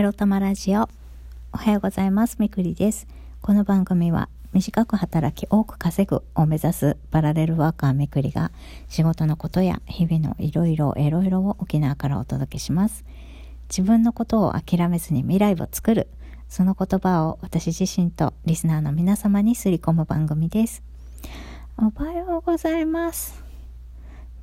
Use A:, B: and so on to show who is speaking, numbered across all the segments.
A: エロ玉ラジオ。おはようございます。みくりです。この番組は短く働き多く稼ぐを目指すパラレルワーカーめくりが仕事のことや日々のいろいろエロいろを沖縄からお届けします。自分のことを諦めずに未来を作るその言葉を私自身とリスナーの皆様にすり込む番組です。おはようございます。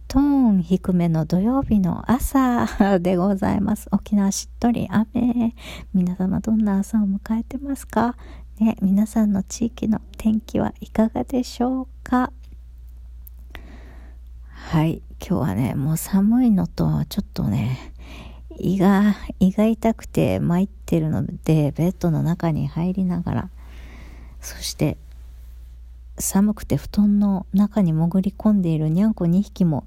A: トーン低めの土曜日の朝でございます。沖縄しっとり雨。皆様どんな朝を迎えてますか？ね、皆さんの地域の天気はいかがでしょうか？はい、今日はね、もう寒いのと、ちょっとね、胃が、胃が痛くて参ってるので、ベッドの中に入りながら、そして、寒くて布団の中に潜り込んでいるにゃんこ2匹も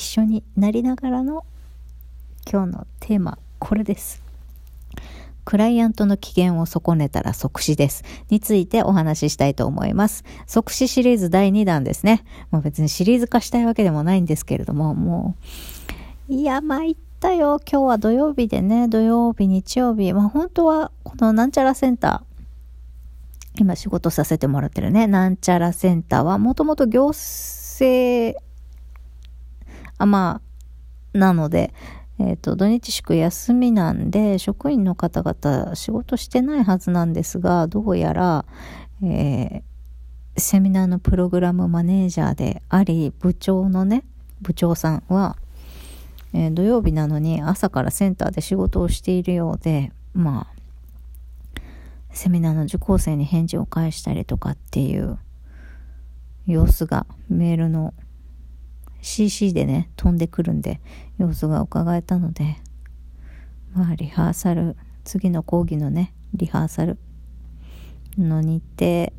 A: 一緒になりながらの今日のテーマこれですクライアントの機嫌を損ねたら即死です。についてお話ししたいと思います。即死シリーズ第2弾ですね。もう別にシリーズ化したいわけでもないんですけれども、もう、いや、参ったよ。今日は土曜日でね、土曜日、日曜日。まあ本当は、このなんちゃらセンター、今仕事させてもらってるね、なんちゃらセンターは、もともと行政あ、まあ、なので、えっ、ー、と、土日祝休みなんで、職員の方々仕事してないはずなんですが、どうやら、えー、セミナーのプログラムマネージャーであり、部長のね、部長さんは、えー、土曜日なのに朝からセンターで仕事をしているようで、まあ、セミナーの受講生に返事を返したりとかっていう様子がメールの CC でね、飛んでくるんで、様子が伺えたので、まあ、リハーサル、次の講義のね、リハーサルの日程、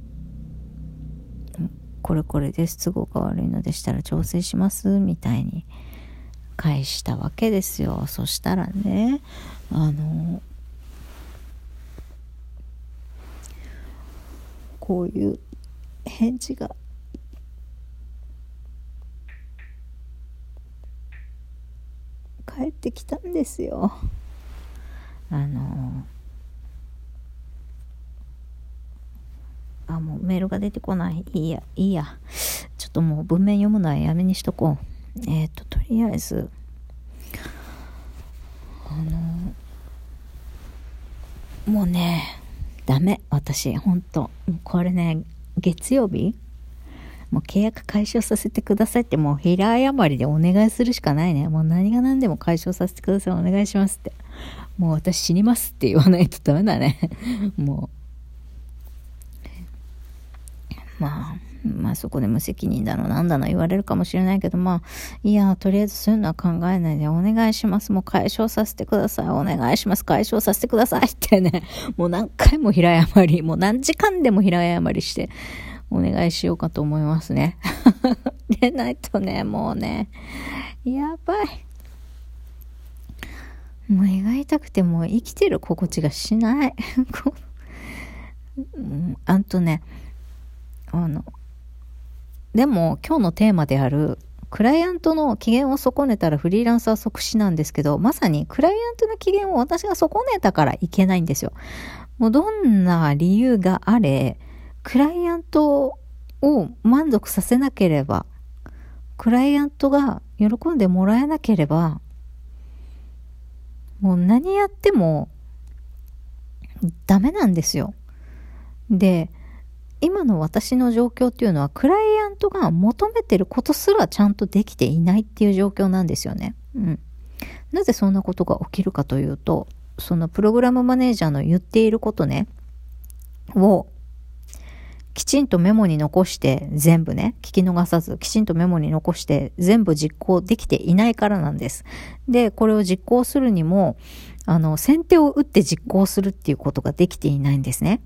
A: これこれです、都合が悪いのでしたら調整します、みたいに返したわけですよ。そしたらね、あの、こういう返事が帰ってきたんですよ。あのあもうメールが出てこない。いいやいいや。ちょっともう文面読むのはやめにしとこう。えっ、ー、ととりあえずあのもうねダメ。私ほんと。これね月曜日もう契約解消させてくださいってもう平謝りでお願いするしかないね。もう何が何でも解消させてください。お願いしますって。もう私死にますって言わないとダメだね。もう。まあ、まあそこで無責任だのなんだの言われるかもしれないけど、まあ、いや、とりあえずそういうのは考えないでお願いします。もう解消させてください。お願いします。解消させてくださいってね、もう何回も平謝り、もう何時間でも平謝りして、お願いしようかと思いますね。でないとね、もうね、やばい。もう描いたくても生きてる心地がしない。うん、あとね、あの、でも今日のテーマであるクライアントの機嫌を損ねたらフリーランスは即死なんですけど、まさにクライアントの機嫌を私が損ねたからいけないんですよ。もうどんな理由があれ、クライアントを満足させなければ、クライアントが喜んでもらえなければ、もう何やってもダメなんですよ。で、今の私の状況っていうのは、クライアントが求めてることすらちゃんとできていないっていう状況なんですよね。うん。なぜそんなことが起きるかというと、そのプログラムマネージャーの言っていることね、をきちんとメモに残して全部ね、聞き逃さず、きちんとメモに残して全部実行できていないからなんです。で、これを実行するにも、あの、先手を打って実行するっていうことができていないんですね。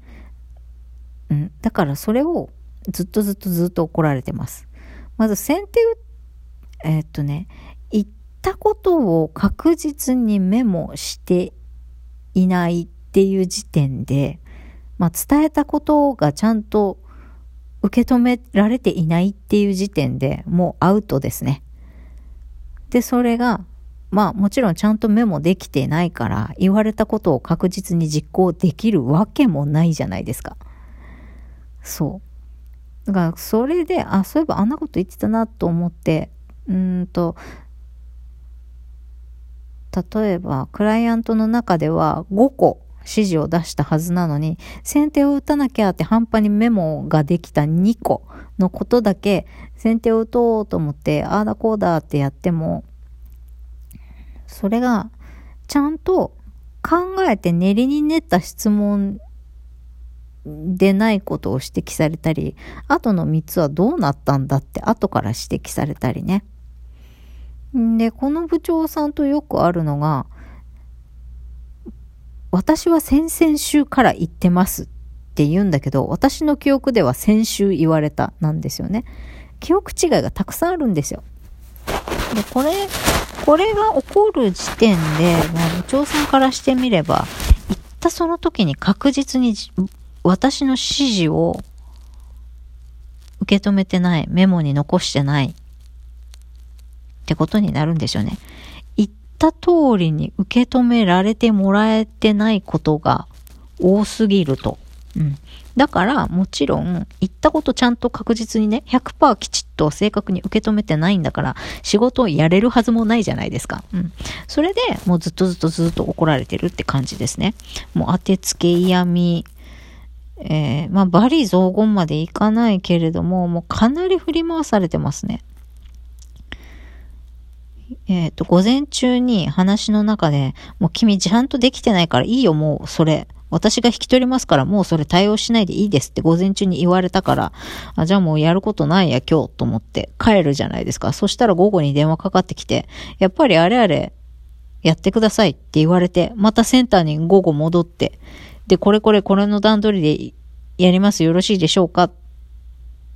A: うん。だからそれをずっとずっとずっと怒られてます。まず先手えー、っとね、言ったことを確実にメモしていないっていう時点で、まあ、伝えたことがちゃんと受け止められていないっていう時点でもうアウトですね。で、それが、まあもちろんちゃんとメモできてないから言われたことを確実に実行できるわけもないじゃないですか。そう。だからそれで、あ、そういえばあんなこと言ってたなと思って、うんと、例えばクライアントの中では5個指示を出したはずなのに、先手を打たなきゃって半端にメモができた2個のことだけ、先手を打とうと思って、ああだこうだってやっても、それが、ちゃんと考えて練りに練った質問でないことを指摘されたり、後の3つはどうなったんだって後から指摘されたりね。で、この部長さんとよくあるのが、私は先々週から言ってますって言うんだけど、私の記憶では先週言われたなんですよね。記憶違いがたくさんあるんですよ。で、これ、これが起こる時点で、まあ、部長さんからしてみれば、言ったその時に確実に私の指示を受け止めてない、メモに残してないってことになるんでしょうね。った通りに受け止められてもらえてないことが多すぎると。うん。だから、もちろん、言ったことちゃんと確実にね、100%きちっと正確に受け止めてないんだから、仕事をやれるはずもないじゃないですか。うん。それで、もうずっとずっとずっと怒られてるって感じですね。もう当てつけ嫌味、えー、まあ、バリ雑言までいかないけれども、もうかなり振り回されてますね。えっ、ー、と、午前中に話の中で、もう君ちゃんとできてないからいいよ、もうそれ。私が引き取りますから、もうそれ対応しないでいいですって午前中に言われたから、あ、じゃあもうやることないや、今日と思って帰るじゃないですか。そしたら午後に電話かかってきて、やっぱりあれあれ、やってくださいって言われて、またセンターに午後戻って、で、これこれこれの段取りでやりますよろしいでしょうか？っ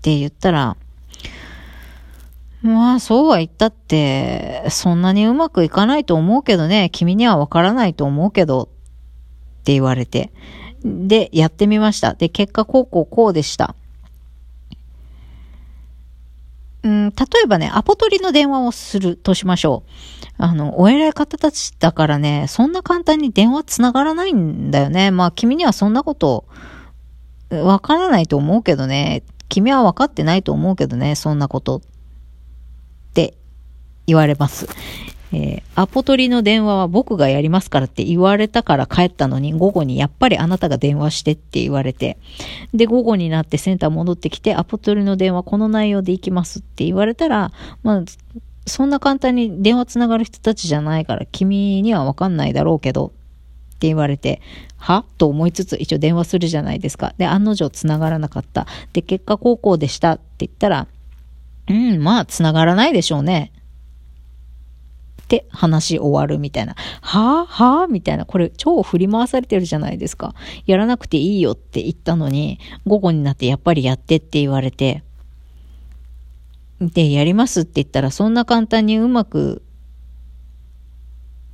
A: て言ったら、まあ、そうは言ったって、そんなにうまくいかないと思うけどね、君にはわからないと思うけど、って言われて。で、やってみました。で、結果、こうこうこうでした。うん、例えばね、アポ取りの電話をするとしましょう。あの、お偉い方たちだからね、そんな簡単に電話つながらないんだよね。まあ、君にはそんなこと、わからないと思うけどね。君はわかってないと思うけどね、そんなこと。言われます。えー、アポ取りの電話は僕がやりますからって言われたから帰ったのに、午後にやっぱりあなたが電話してって言われて、で、午後になってセンター戻ってきて、アポ取りの電話この内容で行きますって言われたら、まあ、そんな簡単に電話つながる人たちじゃないから、君にはわかんないだろうけど、って言われて、は？と思いつつ一応電話するじゃないですか。で、案の定繋がらなかった。で、結果高校でしたって言ったら、うん、まあ、繋がらないでしょうね。って話終わるみたいな。はぁはぁみたいな。これ超振り回されてるじゃないですか。やらなくていいよって言ったのに、午後になってやっぱりやってって言われて、で、やりますって言ったらそんな簡単にうまく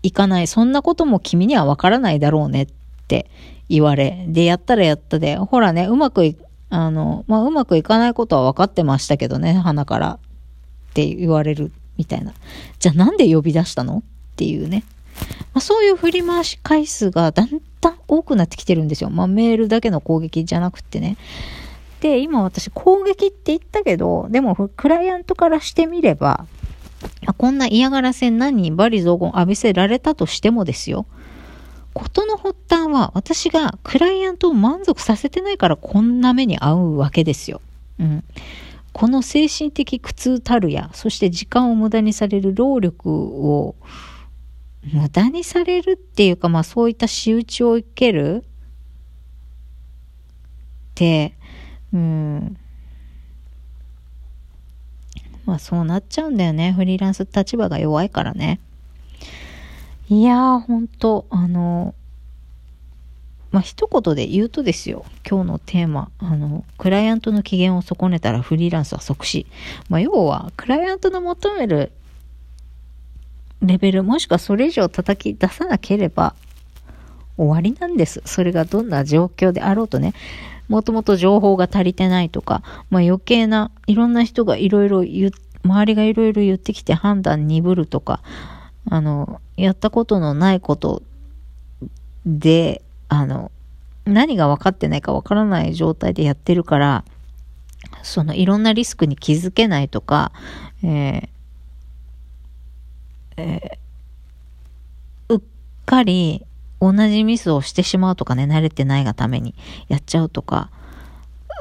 A: いかない。そんなことも君にはわからないだろうねって言われ。で、やったらやったで、ほらね、うまくい、あの、まあ、うまくいかないことは分かってましたけどね、鼻からって言われるみたいな。じゃあなんで呼び出したの？っていうね。まあ、そういう振り回し回数がだんだん多くなってきてるんですよ。まあ、メールだけの攻撃じゃなくてね。で、今私攻撃って言ったけど、でもクライアントからしてみれば、こんな嫌がらせ何人バリ雑言浴びせられたとしてもですよ。ことの発端は私がクライアントを満足させてないからこんな目に遭うわけですよ。うん。この精神的苦痛たるや、そして時間を無駄にされる労力を無駄にされるっていうか、まあそういった仕打ちを受けるって、うん、まあそうなっちゃうんだよね。フリーランス立場が弱いからね。いやー、ほんと、あの、まあ、一言で言うとですよ、今日のテーマ、あの、クライアントの機嫌を損ねたらフリーランスは即死。まあ、要は、クライアントの求めるレベル、もしくはそれ以上叩き出さなければ終わりなんです。それがどんな状況であろうとね。もともと情報が足りてないとか、まあ、余計ないろんな人がいろいろ言、周りがいろいろ言ってきて判断鈍るとか、あの、やったことのないことで、あの、何が分かってないか分からない状態でやってるから、そのいろんなリスクに気づけないとか、えーえー、うっかり同じミスをしてしまうとかね、慣れてないがためにやっちゃうとか、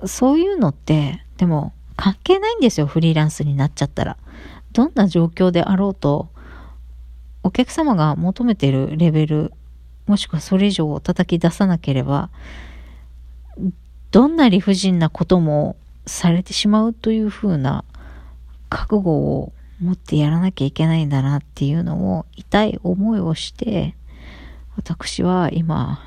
A: そういうのって、でも関係ないんですよ、フリーランスになっちゃったら。どんな状況であろうと、お客様が求めてるレベル、もしくはそれ以上を叩き出さなければ、どんな理不尽なこともされてしまうというふうな覚悟を持ってやらなきゃいけないんだなっていうのを痛い思いをして私は今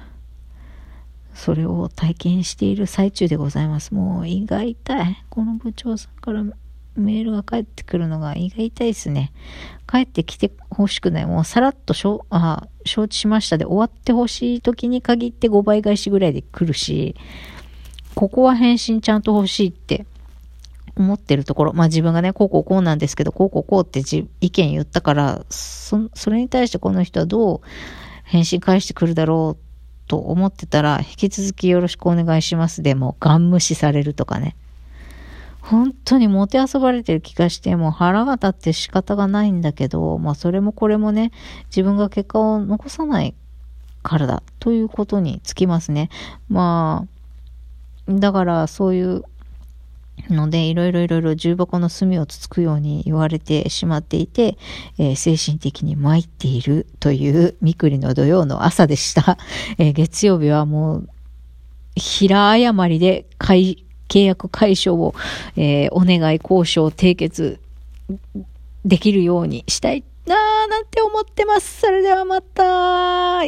A: それを体験している最中でございます。もう胃が痛い。この部長さんからメールが返ってくるのが胃が痛いですね。帰ってきてほしくない。もうさらっとしょあ承知しましたで終わってほしい時に限って5倍返しぐらいで来るし、ここは返信ちゃんと欲しいって思ってるところ、まあ自分がね、こうこうこうなんですけど、こうこうこうって意見言ったから、そ、それに対してこの人はどう返信返してくるだろうと思ってたら、引き続きよろしくお願いしますでも、ガン無視されるとかね。本当にもてあそばれてる気がして、もう腹が立って仕方がないんだけど、まあそれもこれもね、自分が結果を残さないからだということにつきますね。まあ、だからそういうので、いろいろいろいろ重箱の隅をつつくように言われてしまっていて、えー、精神的に参っているというみくりの土曜の朝でした。えー、月曜日はもう、平誤りで契約解消を、えー、お願い交渉締結できるようにしたいなーなんて思ってます。それではまた